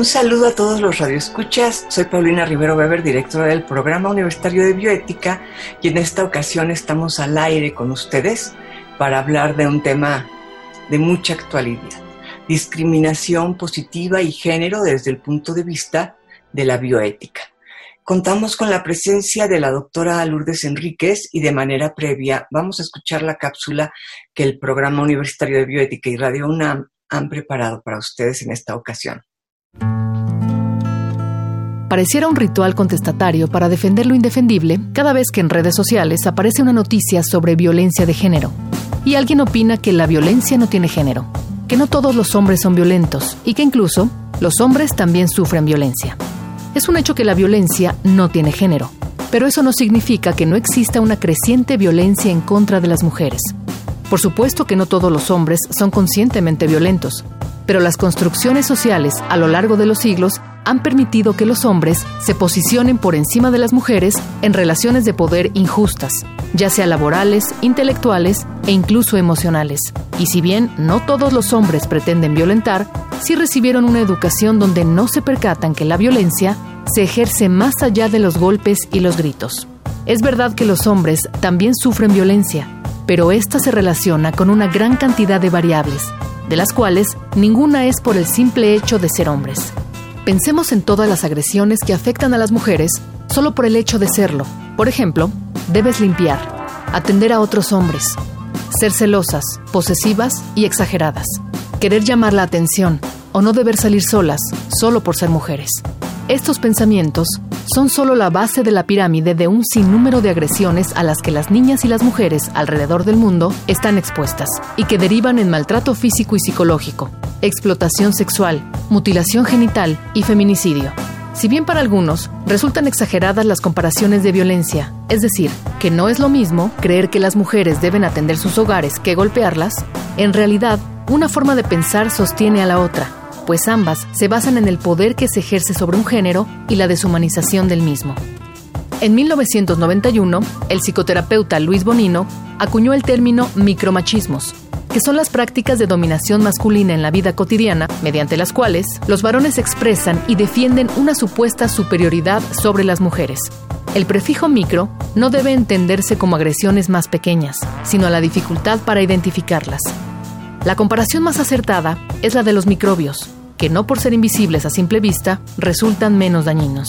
Un saludo a todos los radioescuchas. Soy Paulina Rivero Weber, directora del Programa Universitario de Bioética, y en esta ocasión estamos al aire con ustedes para hablar de un tema de mucha actualidad, discriminación positiva y género desde el punto de vista de la bioética. Contamos con la presencia de la doctora Lourdes Enríquez y de manera previa vamos a escuchar la cápsula que el Programa Universitario de Bioética y Radio UNAM han preparado para ustedes en esta ocasión. Pareciera un ritual contestatario para defender lo indefendible cada vez que en redes sociales aparece una noticia sobre violencia de género. Y alguien opina que la violencia no tiene género, que no todos los hombres son violentos y que incluso los hombres también sufren violencia. Es un hecho que la violencia no tiene género, pero eso no significa que no exista una creciente violencia en contra de las mujeres. Por supuesto que no todos los hombres son conscientemente violentos, pero las construcciones sociales a lo largo de los siglos han permitido que los hombres se posicionen por encima de las mujeres en relaciones de poder injustas, ya sea laborales, intelectuales e incluso emocionales. Y si bien no todos los hombres pretenden violentar, sí recibieron una educación donde no se percatan que la violencia se ejerce más allá de los golpes y los gritos. Es verdad que los hombres también sufren violencia, pero esta se relaciona con una gran cantidad de variables, de las cuales ninguna es por el simple hecho de ser hombres. Pensemos en todas las agresiones que afectan a las mujeres solo por el hecho de serlo. Por ejemplo, debes limpiar, atender a otros hombres, ser celosas, posesivas y exageradas, querer llamar la atención o no deber salir solas solo por ser mujeres. Estos pensamientos son solo la base de la pirámide de un sinnúmero de agresiones a las que las niñas y las mujeres alrededor del mundo están expuestas y que derivan en maltrato físico y psicológico, explotación sexual, mutilación genital y feminicidio. Si bien para algunos resultan exageradas las comparaciones de violencia, es decir, que no es lo mismo creer que las mujeres deben atender sus hogares que golpearlas, en realidad una forma de pensar sostiene a la otra pues ambas se basan en el poder que se ejerce sobre un género y la deshumanización del mismo. En 1991, el psicoterapeuta Luis Bonino acuñó el término micromachismos, que son las prácticas de dominación masculina en la vida cotidiana, mediante las cuales los varones expresan y defienden una supuesta superioridad sobre las mujeres. El prefijo micro no debe entenderse como agresiones más pequeñas, sino a la dificultad para identificarlas. La comparación más acertada es la de los microbios, que no por ser invisibles a simple vista resultan menos dañinos.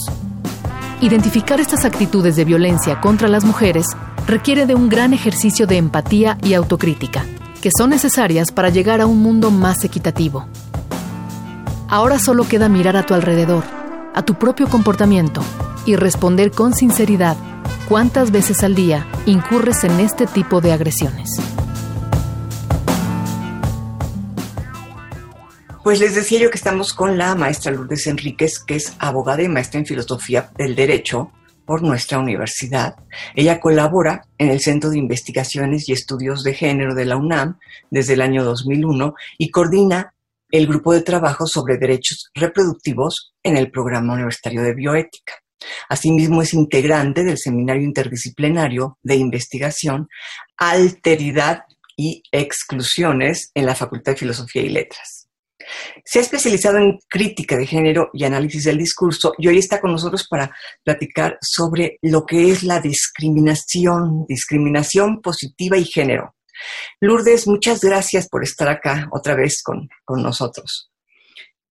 Identificar estas actitudes de violencia contra las mujeres requiere de un gran ejercicio de empatía y autocrítica, que son necesarias para llegar a un mundo más equitativo. Ahora solo queda mirar a tu alrededor, a tu propio comportamiento, y responder con sinceridad cuántas veces al día incurres en este tipo de agresiones. Pues les decía yo que estamos con la maestra Lourdes Enríquez, que es abogada y maestra en filosofía del derecho por nuestra universidad. Ella colabora en el Centro de Investigaciones y Estudios de Género de la UNAM desde el año 2001 y coordina el grupo de trabajo sobre derechos reproductivos en el Programa Universitario de Bioética. Asimismo, es integrante del Seminario Interdisciplinario de Investigación Alteridad y Exclusiones en la Facultad de Filosofía y Letras. Se ha especializado en crítica de género y análisis del discurso y hoy está con nosotros para platicar sobre lo que es la discriminación, discriminación positiva y género. Lourdes, muchas gracias por estar acá otra vez con, nosotros.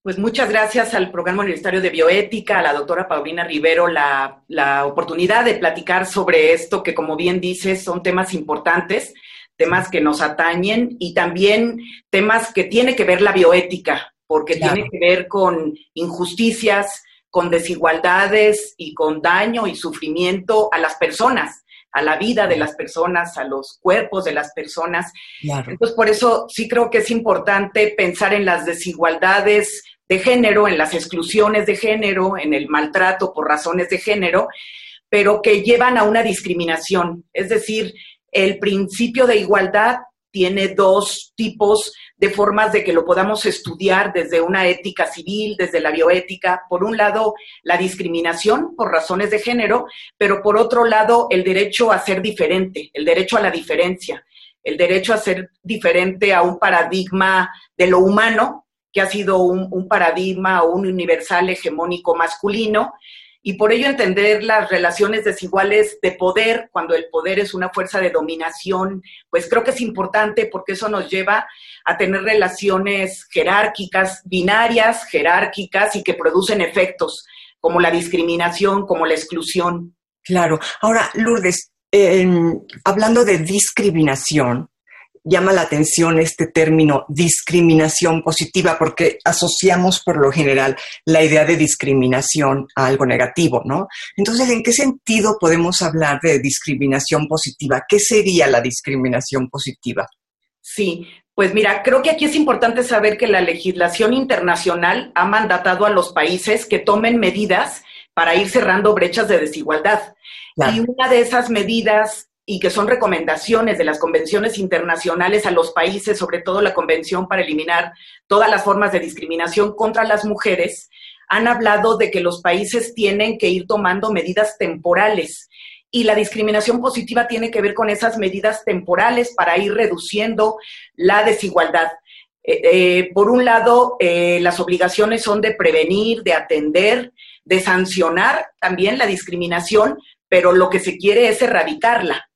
Pues muchas gracias al Programa Universitario de Bioética, a la doctora Paulina Rivero, la, la oportunidad de platicar sobre esto que, como bien dices, son temas importantes temas que nos atañen y también temas que tiene que ver la bioética, porque tiene que ver con injusticias, con desigualdades y con daño y sufrimiento a las personas, a la vida de las personas, a los cuerpos de las personas. Entonces, por eso sí creo que es importante pensar en las desigualdades de género, en las exclusiones de género, en el maltrato por razones de género, pero que llevan a una discriminación. Es decir, el principio de igualdad tiene dos tipos de formas de que lo podamos estudiar desde una ética civil, desde la bioética. Por un lado, la discriminación por razones de género, pero por otro lado, el derecho a ser diferente, el derecho a la diferencia, el derecho a ser diferente a un paradigma de lo humano, que ha sido un, paradigma o un universal hegemónico masculino, y por ello entender las relaciones desiguales de poder, cuando el poder es una fuerza de dominación, pues creo que es importante porque eso nos lleva a tener relaciones jerárquicas, binarias, jerárquicas y que producen efectos como la discriminación, como la exclusión. Claro. Ahora, Lourdes, hablando de discriminación, llama la atención este término discriminación positiva porque asociamos por lo general la idea de discriminación a algo negativo, ¿no? Entonces, ¿en qué sentido podemos hablar de discriminación positiva? ¿Qué sería la discriminación positiva? Sí, pues mira, creo que aquí es importante saber que la legislación internacional ha mandatado a los países que tomen medidas para ir cerrando brechas de desigualdad. Y una de esas medidas y que son recomendaciones de las convenciones internacionales a los países, sobre todo la Convención para eliminar todas las formas de discriminación contra las mujeres, han hablado de que los países tienen que ir tomando medidas temporales. Y la discriminación positiva tiene que ver con esas medidas temporales para ir reduciendo la desigualdad. Eh, eh, por un lado, eh, las obligaciones son de prevenir, de atender, de sancionar también la discriminación, pero lo que se quiere es erradicarla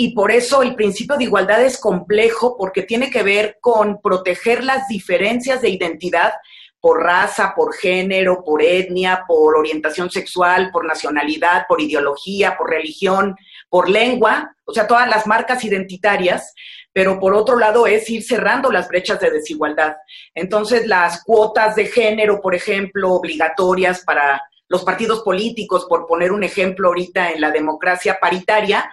y por eso el principio de igualdad es complejo porque tiene que ver con proteger las diferencias de identidad por raza, por género, por etnia, por orientación sexual, por nacionalidad, por ideología, por religión, por lengua, o sea, todas las marcas identitarias, pero por otro lado es ir cerrando las brechas de desigualdad. Entonces, las cuotas de género, por ejemplo, obligatorias para los partidos políticos, por poner un ejemplo ahorita en la democracia paritaria,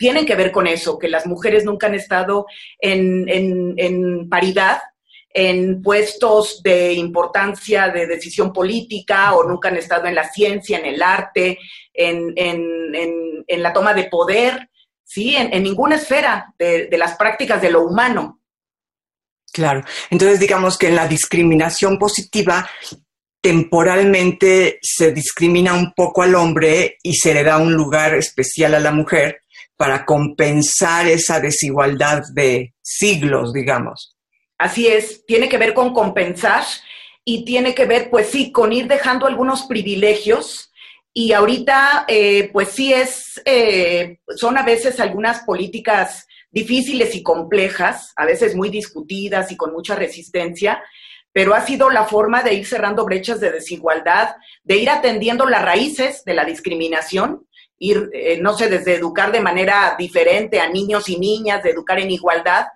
tienen que ver con eso, que las mujeres nunca han estado en, paridad en puestos de importancia de decisión política o nunca han estado en la ciencia, en el arte, en, la toma de poder, ¿sí? En, ninguna esfera de, las prácticas de lo humano. Claro. Entonces, digamos que en la discriminación positiva, temporalmente se discrimina un poco al hombre y se le da un lugar especial a la mujer, para compensar esa desigualdad de siglos, digamos. Así es, tiene que ver con compensar y tiene que ver, pues sí, con ir dejando algunos privilegios. Y ahorita, eh, pues sí, es, eh, son a veces algunas políticas difíciles y complejas, a veces muy discutidas y con mucha resistencia, pero ha sido la forma de ir cerrando brechas de desigualdad, de ir atendiendo las raíces de la discriminación ir, eh, no sé, desde educar de manera diferente a niños y niñas, de educar en igualdad,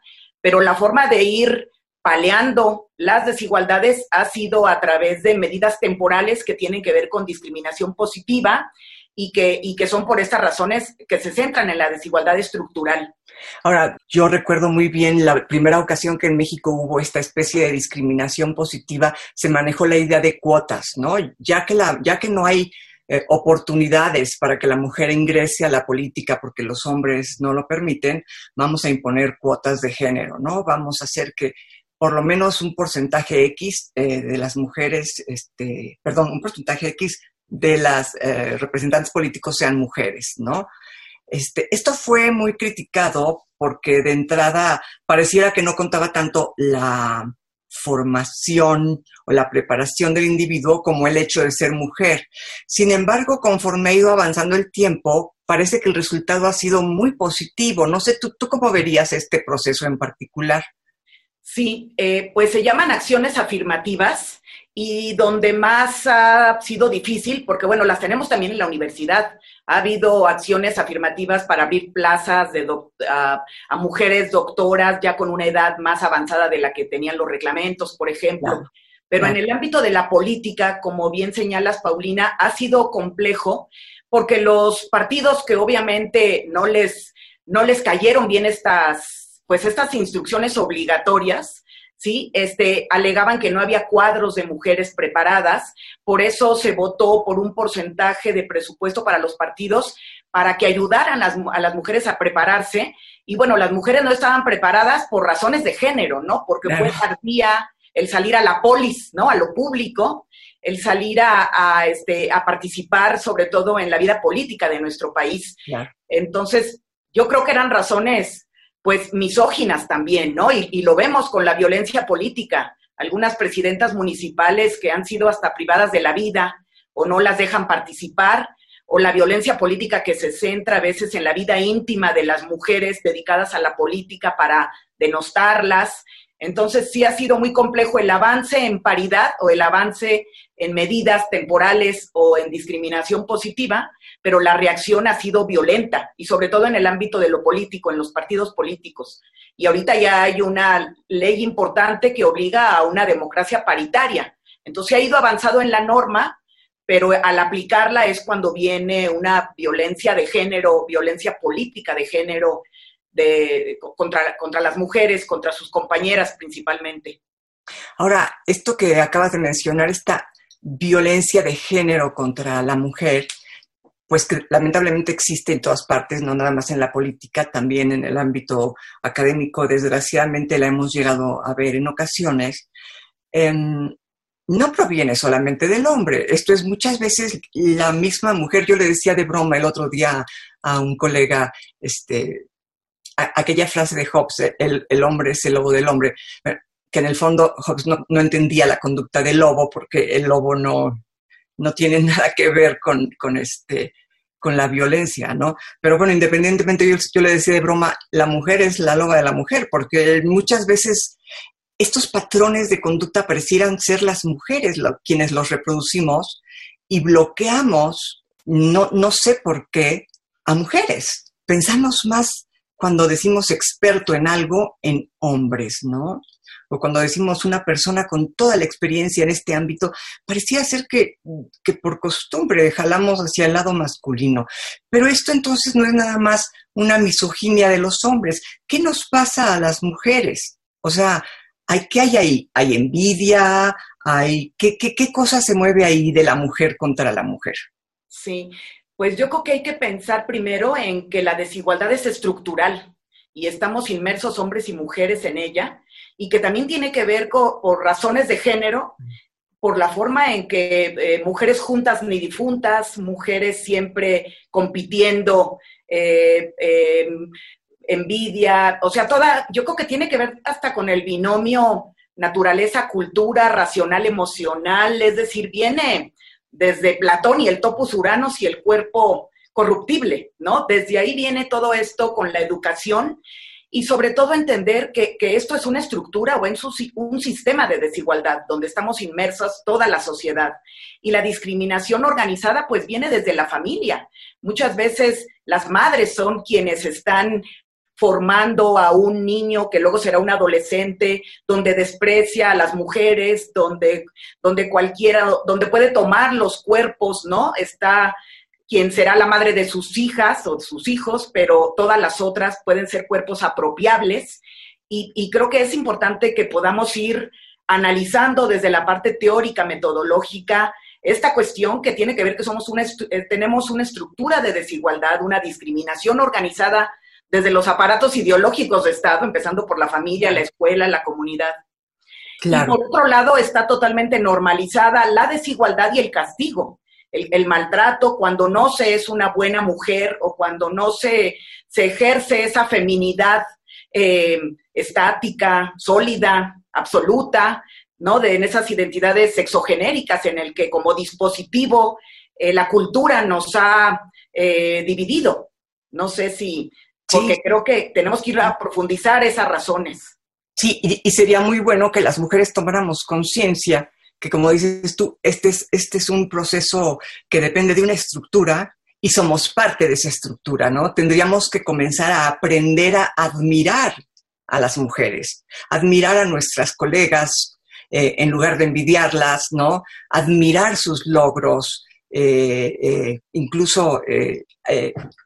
pero la forma de ir paleando las desigualdades ha sido a través de medidas temporales que tienen que ver con discriminación positiva y que, y que son por estas razones que se centran en la desigualdad estructural. Ahora, yo recuerdo muy bien la primera ocasión que en México hubo esta especie de discriminación positiva, se manejó la idea de cuotas, ¿no? Ya que, la, ya que no hay eh, oportunidades para que la mujer ingrese a la política porque los hombres no lo permiten, vamos a imponer cuotas de género, ¿no? Vamos a hacer que por lo menos un porcentaje X eh, de las mujeres, este, perdón, un porcentaje X de las eh, representantes políticos sean mujeres, ¿no? Este, esto fue muy criticado porque de entrada pareciera que no contaba tanto la formación o la preparación del individuo como el hecho de ser mujer. Sin embargo, conforme ha ido avanzando el tiempo, parece que el resultado ha sido muy positivo. No sé, ¿tú, tú cómo verías este proceso en particular? Sí, eh, pues se llaman acciones afirmativas y donde más ha sido difícil, porque bueno, las tenemos también en la universidad. Ha habido acciones afirmativas para abrir plazas de a, mujeres doctoras ya con una edad más avanzada de la que tenían los reglamentos, por ejemplo. Pero en el ámbito de la política, como bien señalas, Paulina, ha sido complejo porque los partidos que obviamente no les, no les cayeron bien estas, pues estas instrucciones obligatorias, ¿sí? Este, alegaban que no había cuadros de mujeres preparadas, por eso se votó por un porcentaje de presupuesto para los partidos para que ayudaran a las mujeres a prepararse. Y bueno, las mujeres no estaban preparadas por razones de género, ¿no? Porque fue tardía el salir a la polis, ¿no? A lo público, el salir a, este, a participar sobre todo en la vida política de nuestro país. Entonces, yo creo que eran razones, pues, misóginas también, ¿no? Y, lo vemos con la violencia política. Algunas presidentas municipales que han sido hasta privadas de la vida o no las dejan participar, o la violencia política que se centra a veces en la vida íntima de las mujeres dedicadas a la política para denostarlas. Entonces sí ha sido muy complejo el avance en paridad o el avance en medidas temporales o en discriminación positiva, pero la reacción ha sido violenta y sobre todo en el ámbito de lo político, en los partidos políticos. Y ahorita ya hay una ley importante que obliga a una democracia paritaria. Entonces ha ido avanzado en la norma, pero al aplicarla es cuando viene una violencia de género, violencia política de género de, contra, contra las mujeres, contra sus compañeras principalmente. Ahora, esto que acabas de mencionar, esta violencia de género contra la mujer, pues que lamentablemente existe en todas partes, no nada más en la política, también en el ámbito académico, desgraciadamente la hemos llegado a ver en ocasiones, em, no proviene solamente del hombre. Esto es muchas veces la misma mujer. Yo le decía de broma el otro día a un colega, este, aquella frase de Hobbes, el, el, hombre es el lobo del hombre que en el fondo Hobbes no, entendía la conducta del lobo porque el lobo no, no tiene nada que ver con, con, este, con la violencia, ¿no? Pero bueno, independientemente, yo, yo le decía de broma, la mujer es la loba de la mujer, porque muchas veces estos patrones de conducta parecieran ser las mujeres quienes los reproducimos y bloqueamos, no, no sé por qué, a mujeres. Pensamos más cuando decimos experto en algo en hombres, ¿no? O cuando decimos una persona con toda la experiencia en este ámbito, parecía ser que, que por costumbre jalamos hacia el lado masculino. Pero esto entonces no es nada más una misoginia de los hombres. ¿Qué nos pasa a las mujeres? O sea, ¿hay, ¿qué hay ahí? ¿Hay envidia? ¿Hay, qué, qué, ¿Qué cosa se mueve ahí de la mujer contra la mujer? Sí, pues yo creo que hay que pensar primero en que la desigualdad es estructural y estamos inmersos hombres y mujeres en ella y que también tiene que ver por razones de género, por la forma en que eh, mujeres juntas ni difuntas, mujeres siempre compitiendo, eh, em, envidia, o sea, toda, yo creo que tiene que ver hasta con el binomio naturaleza, cultura, racional, emocional, es decir, viene desde Platón y el topus uranos y el cuerpo corruptible, ¿no? Desde ahí viene todo esto con la educación y sobre todo entender que, esto es una estructura o es un sistema de desigualdad donde estamos inmersos toda la sociedad. Y la discriminación organizada pues viene desde la familia. Muchas veces las madres son quienes están formando a un niño que luego será un adolescente, donde desprecia a las mujeres, donde, donde cualquiera, donde puede tomar los cuerpos, ¿no? Está quien será la madre de sus hijas o sus hijos, pero todas las otras pueden ser cuerpos apropiables. Y, creo que es importante que podamos ir analizando desde la parte teórica, metodológica, esta cuestión que tiene que ver que somos una eh, tenemos una estructura de desigualdad, una discriminación organizada desde los aparatos ideológicos de Estado, empezando por la familia, la escuela, la comunidad. Claro. Y por otro lado, está totalmente normalizada la desigualdad y el castigo el, maltrato, cuando no se es una buena mujer o cuando no se, se ejerce esa feminidad eh, estática, sólida, absoluta, ¿no? De en esas identidades sexogenéricas en el que como dispositivo eh, la cultura nos ha eh, dividido. No sé si, porque creo que tenemos que ir a profundizar esas razones. Sí, y, sería muy bueno que las mujeres tomáramos conciencia que como dices tú, este es, este es un proceso que depende de una estructura y somos parte de esa estructura, ¿no? Tendríamos que comenzar a aprender a admirar a las mujeres, admirar a nuestras colegas eh, en lugar de envidiarlas, ¿no? Admirar sus logros, eh, eh, incluso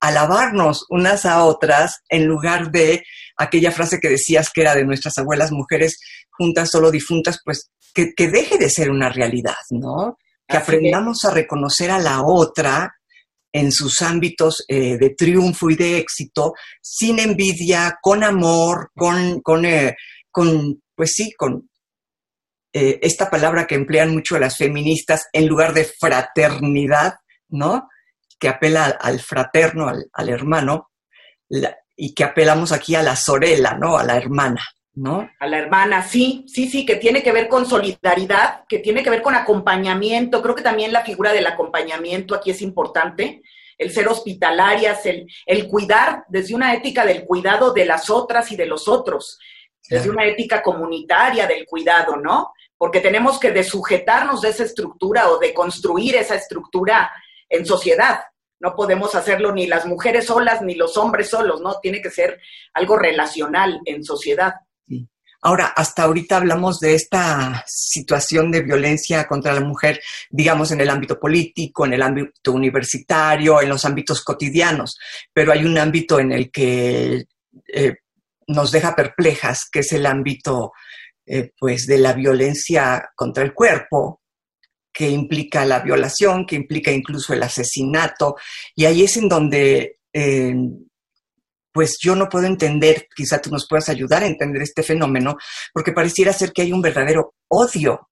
alabarnos unas a otras en lugar de aquella frase que decías que era de nuestras abuelas mujeres juntas, solo difuntas, pues que, deje de ser una realidad, ¿no? Que aprendamos a reconocer a la otra en sus ámbitos de triunfo y de éxito, sin envidia, con amor, con, con, con pues sí, con eh, esta palabra que emplean mucho las feministas en lugar de fraternidad, ¿no? Que apela al, fraterno, al, hermano, y que apelamos aquí a la sorela, ¿no? A la hermana, ¿no? A la hermana, sí, sí, sí, que tiene que ver con solidaridad, que tiene que ver con acompañamiento. Creo que también la figura del acompañamiento aquí es importante el ser hospitalarias, el, el, cuidar desde una ética del cuidado de las otras y de los otros, desde una ética comunitaria del cuidado, ¿no? porque tenemos que desujetarnos de esa estructura o de construir esa estructura en sociedad. No podemos hacerlo ni las mujeres solas ni los hombres solos, ¿no? Tiene que ser algo relacional en sociedad. Ahora, hasta ahorita hablamos de esta situación de violencia contra la mujer, digamos, en el ámbito político, en el ámbito universitario, en los ámbitos cotidianos, pero hay un ámbito en el que eh, nos deja perplejas, que es el ámbito eh, pues de la violencia contra el cuerpo, que implica la violación, que implica incluso el asesinato, y ahí es en donde eh, pues yo no puedo entender, quizá tú nos puedas ayudar a entender este fenómeno, porque pareciera ser que hay un verdadero odio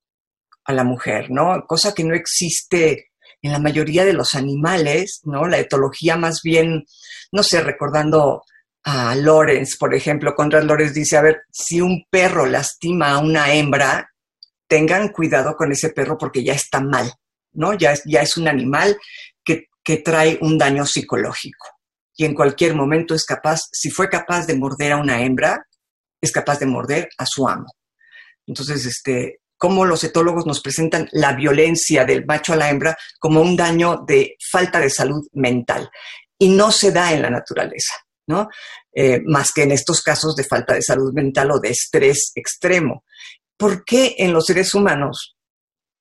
a la mujer, ¿no? Cosa que no existe en la mayoría de los animales, ¿no? La etología más bien, no sé, recordando a Lorenz, por ejemplo, Conrad Lorenz dice, a ver, si un perro lastima a una hembra, tengan cuidado con ese perro porque ya está mal, ¿no? Ya, ya es un animal que, que trae un daño psicológico. Y en cualquier momento es capaz, si fue capaz de morder a una hembra, es capaz de morder a su amo. Entonces, este, cómo los etólogos nos presentan la violencia del macho a la hembra como un daño de falta de salud mental. Y no se da en la naturaleza. ¿no? Eh, más que en estos casos de falta de salud mental o de estrés extremo. ¿Por qué en los seres humanos,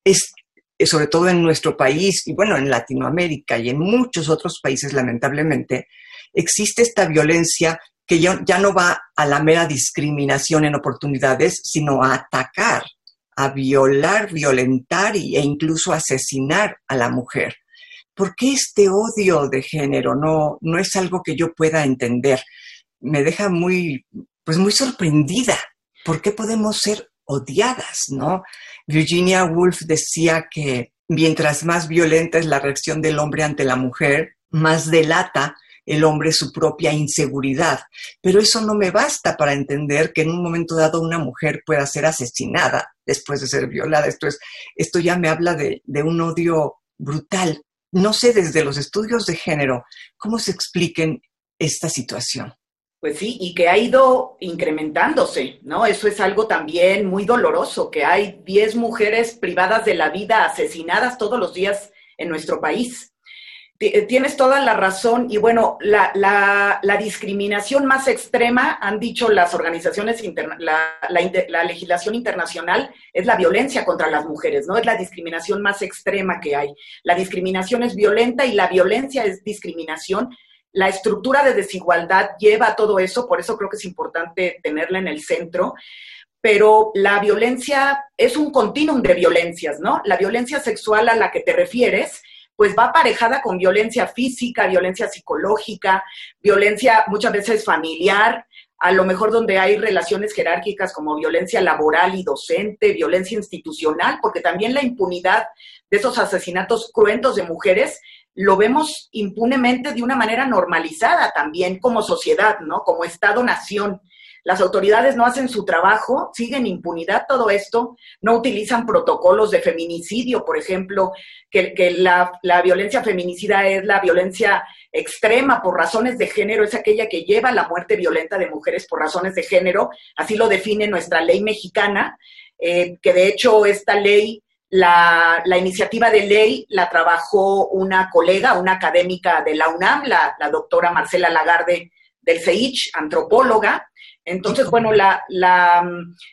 es, eh, sobre todo en nuestro país y bueno, en Latinoamérica y en muchos otros países, lamentablemente, existe esta violencia que ya, ya no va a la mera discriminación en oportunidades, sino a atacar, a violar, violentar e incluso asesinar a la mujer? ¿por qué este odio de género? No, no es algo que yo pueda entender. Me deja muy, pues muy sorprendida. ¿Por qué podemos ser odiadas, no? Virginia Woolf decía que mientras más violenta es la reacción del hombre ante la mujer, más delata el hombre su propia inseguridad. Pero eso no me basta para entender que en un momento dado una mujer pueda ser asesinada después de ser violada. Esto, es, esto ya me habla de, de un odio brutal no sé desde los estudios de género cómo se expliquen esta situación. Pues sí, y que ha ido incrementándose, ¿no? Eso es algo también muy doloroso, que hay 10 mujeres privadas de la vida asesinadas todos los días en nuestro país. Eh, tienes toda la razón y bueno, la, la, discriminación más extrema, han dicho las organizaciones, la, la, legislación internacional, es la violencia contra las mujeres, ¿no? Es la discriminación más extrema que hay. La discriminación es violenta y la violencia es discriminación. La estructura de desigualdad lleva a todo eso, por eso creo que es importante tenerla en el centro pero la violencia es un continuum de violencias, ¿no? La violencia sexual a la que te refieres pues va aparejada con violencia física, violencia psicológica, violencia muchas veces familiar, a lo mejor donde hay relaciones jerárquicas como violencia laboral y docente, violencia institucional, porque también la impunidad de esos asesinatos cruentos de mujeres lo vemos impunemente de una manera normalizada también como sociedad, ¿no? Como Estado-nación las autoridades no hacen su trabajo, siguen impunidad todo esto, no utilizan protocolos de feminicidio, por ejemplo, que, la, la, violencia feminicida es la violencia extrema por razones de género, es aquella que lleva a la muerte violenta de mujeres por razones de género, así lo define nuestra ley mexicana, eh, que de hecho esta ley la, la, iniciativa de ley la trabajó una colega, una académica de la UNAM, la, la doctora Marcela Lagarde del CEICH, antropóloga, entonces, bueno,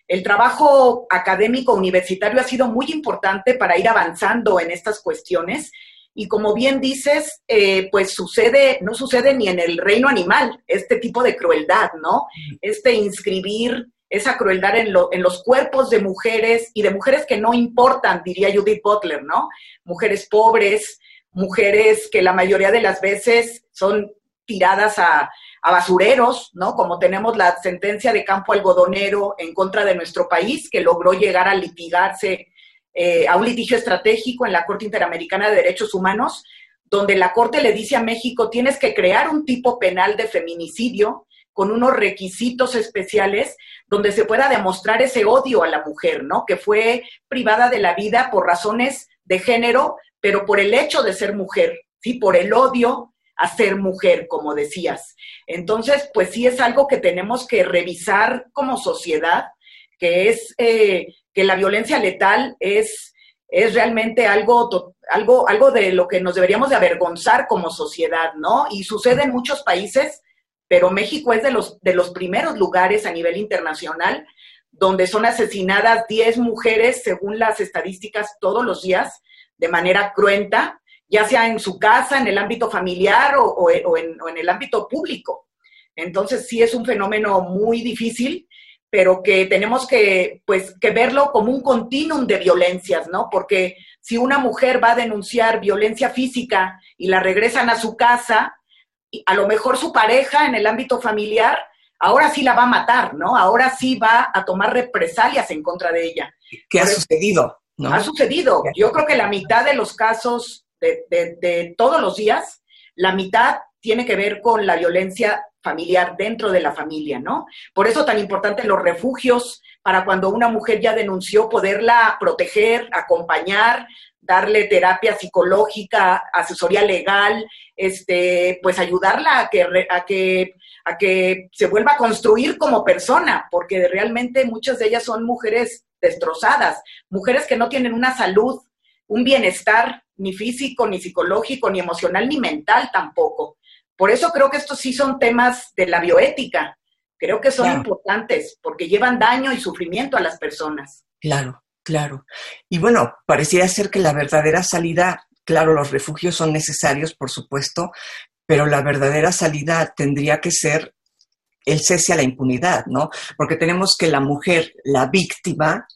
el trabajo académico universitario ha sido muy importante para ir avanzando en estas cuestiones y como bien dices, eh, pues sucede, no sucede ni en el reino animal, este tipo de crueldad, ¿no? Este inscribir esa crueldad en, en los cuerpos de mujeres y de mujeres que no importan, diría Judith Butler, ¿no? Mujeres pobres, mujeres que la mayoría de las veces son tiradas a, a basureros, ¿no? Como tenemos la sentencia de campo algodonero en contra de nuestro país, que logró llegar a litigarse eh, a un litigio estratégico en la Corte Interamericana de Derechos Humanos, donde la Corte le dice a México, tienes que crear un tipo penal de feminicidio con unos requisitos especiales donde se pueda demostrar ese odio a la mujer, ¿no? Que fue privada de la vida por razones de género, pero por el hecho de ser mujer, ¿sí? Por el odio a ser mujer, como decías. Entonces, pues sí es algo que tenemos que revisar como sociedad, que es eh, que la violencia letal es, es realmente algo, algo, algo de lo que nos deberíamos de avergonzar como sociedad, ¿no? Y sucede en muchos países, pero México es de los, de los primeros lugares a nivel internacional donde son asesinadas 10 mujeres, según las estadísticas, todos los días, de manera cruenta, ya sea en su casa, en el ámbito familiar o, en, o en el ámbito público. Entonces sí es un fenómeno muy difícil pero que tenemos que, pues, que verlo como un continuum de violencias, ¿no? Porque si una mujer va a denunciar violencia física y la regresan a su casa, a lo mejor su pareja en el ámbito familiar, ahora sí la va a matar, ¿no? Ahora sí va a tomar represalias en contra de ella. ¿Qué ha sucedido? ¿no? Ha sucedido. Yo creo que la mitad de los casos de, todos los días, la mitad tiene que ver con la violencia familiar dentro de la familia, ¿no? Por eso tan importante los refugios para cuando una mujer ya denunció poderla proteger, acompañar, darle terapia psicológica, asesoría legal, este, pues ayudarla a que, a que, a que se vuelva a construir como persona, porque realmente muchas de ellas son mujeres destrozadas, mujeres que no tienen una salud, un bienestar ni físico, ni psicológico, ni emocional, ni mental tampoco. Por eso creo que estos sí son temas de la bioética. Creo que son importantes porque llevan daño y sufrimiento a las personas. Claro, claro. Y bueno, pareciera ser que la verdadera salida, claro, los refugios son necesarios, por supuesto, pero la verdadera salida tendría que ser el cese a la impunidad, ¿no? Porque tenemos que la mujer, la víctima,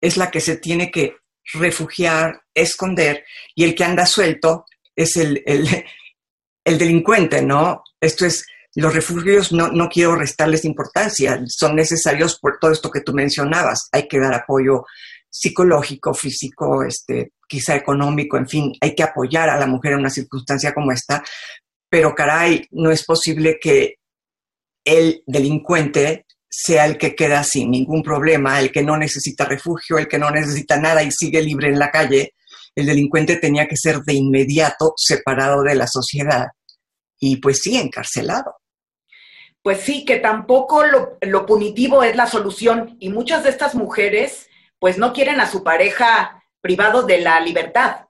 es la que se tiene que refugiar, esconder, y el que anda suelto es el, el, el delincuente, ¿no? Esto es, los refugios no, no quiero restarles importancia, son necesarios por todo esto que tú mencionabas. Hay que dar apoyo psicológico, físico, este, quizá económico, en fin, hay que apoyar a la mujer en una circunstancia como esta, pero caray, no es posible que el delincuente sea el que queda sin ningún problema, el que no necesita refugio, el que no necesita nada y sigue libre en la calle. El delincuente tenía que ser de inmediato separado de la sociedad y pues sí, encarcelado. Pues sí, que tampoco lo, punitivo es la solución y muchas de estas mujeres pues no quieren a su pareja privado de la libertad.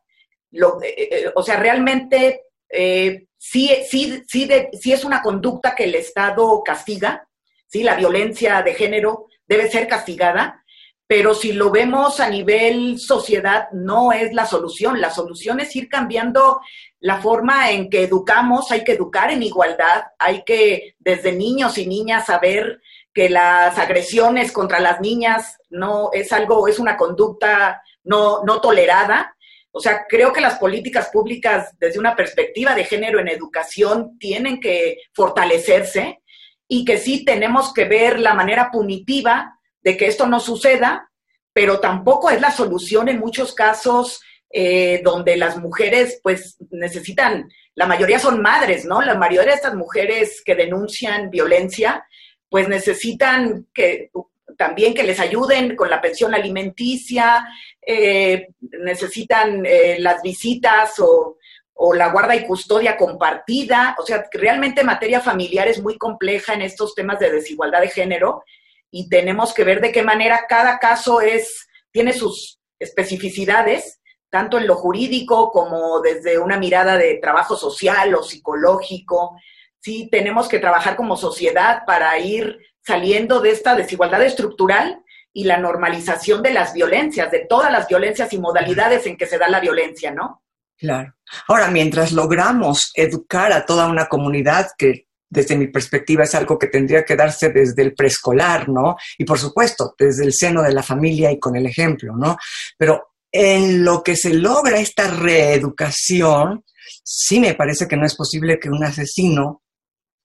Lo, eh, eh, o sea, realmente eh, sí, sí, sí, sí es una conducta que el Estado castiga, sí, la violencia de género debe ser castigada, pero si lo vemos a nivel sociedad, no es la solución. La solución es ir cambiando la forma en que educamos, hay que educar en igualdad, hay que desde niños y niñas saber que las agresiones contra las niñas no es algo, es una conducta no, no tolerada. O sea, creo que las políticas públicas desde una perspectiva de género en educación tienen que fortalecerse y que sí tenemos que ver la manera punitiva de que esto no suceda, pero tampoco es la solución en muchos casos eh, donde las mujeres pues necesitan, la mayoría son madres, ¿no? La mayoría de estas mujeres que denuncian violencia pues necesitan que también que les ayuden con la pensión alimenticia, eh, necesitan eh, las visitas o, o la guarda y custodia compartida. O sea, realmente materia familiar es muy compleja en estos temas de desigualdad de género y tenemos que ver de qué manera cada caso es, tiene sus especificidades, tanto en lo jurídico como desde una mirada de trabajo social o psicológico. Sí, tenemos que trabajar como sociedad para ir saliendo de esta desigualdad estructural y la normalización de las violencias, de todas las violencias y modalidades en que se da la violencia, ¿no? Claro. Ahora, mientras logramos educar a toda una comunidad que desde mi perspectiva es algo que tendría que darse desde el preescolar, ¿no? Y por supuesto, desde el seno de la familia y con el ejemplo, ¿no? Pero en lo que se logra esta reeducación, sí me parece que no es posible que un asesino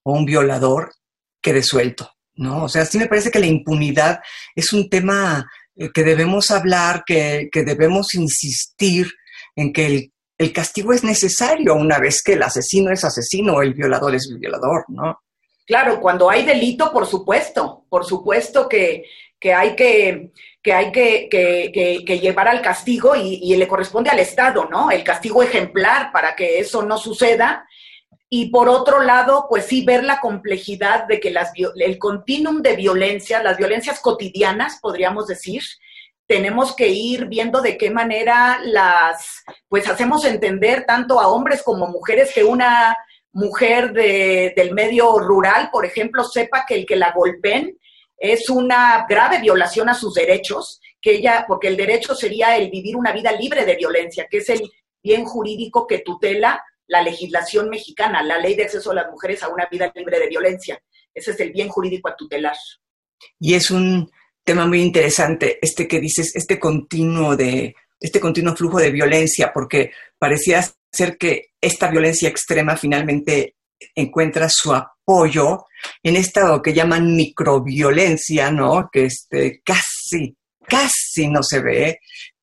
o un violador quede suelto, ¿no? O sea, sí me parece que la impunidad es un tema eh, que debemos hablar, que, que debemos insistir en que el el castigo es necesario una vez que el asesino es asesino o el violador es violador, ¿no? Claro, cuando hay delito, por supuesto, por supuesto que, hay que, que hay que, llevar al castigo y, le corresponde al Estado, ¿no? El castigo ejemplar para que eso no suceda. Y por otro lado, pues sí, ver la complejidad de que las, el continuum de violencia, las violencias cotidianas, podríamos decir, tenemos que ir viendo de qué manera las, pues hacemos entender tanto a hombres como mujeres que una mujer de, del medio rural, por ejemplo, sepa que el que la golpeen es una grave violación a sus derechos, que ella, porque el derecho sería el vivir una vida libre de violencia, que es el bien jurídico que tutela la legislación mexicana, la ley de acceso a las mujeres a una vida libre de violencia. Ese es el bien jurídico a tutelar. Y es un tema muy interesante, este que dices, este continuo de, este continuo flujo de violencia, porque parecía ser que esta violencia extrema finalmente encuentra su apoyo en esta que llaman microviolencia, ¿no? Que este, casi, casi no se ve,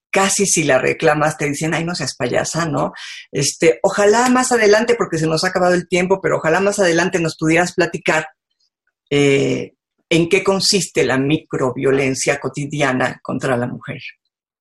casi si la reclamas te dicen, ay, no seas payasa, ¿no? Este, ojalá más adelante, porque se nos ha acabado el tiempo, pero ojalá más adelante nos pudieras platicar eh, en qué consiste la microviolencia cotidiana contra la mujer.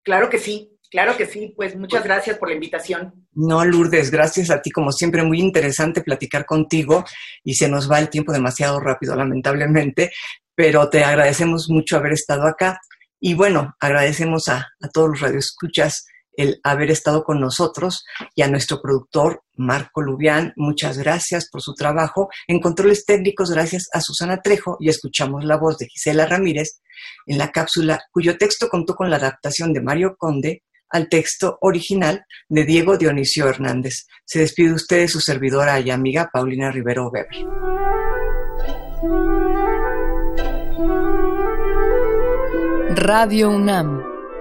Claro que sí, claro que sí. Pues muchas gracias por la invitación. No, Lourdes, gracias a ti. Como siempre, muy interesante platicar contigo y se nos va el tiempo demasiado rápido, lamentablemente, pero te agradecemos mucho haber estado acá. Y bueno, agradecemos a, a todos los radioescuchas el haber estado con nosotros y a nuestro productor Marco Lubián, muchas gracias por su trabajo. En controles técnicos, gracias a Susana Trejo y escuchamos la voz de Gisela Ramírez en la cápsula cuyo texto contó con la adaptación de Mario Conde al texto original de Diego Dionisio Hernández. Se despide usted de su servidora y amiga Paulina Rivero Weber. Radio UNAM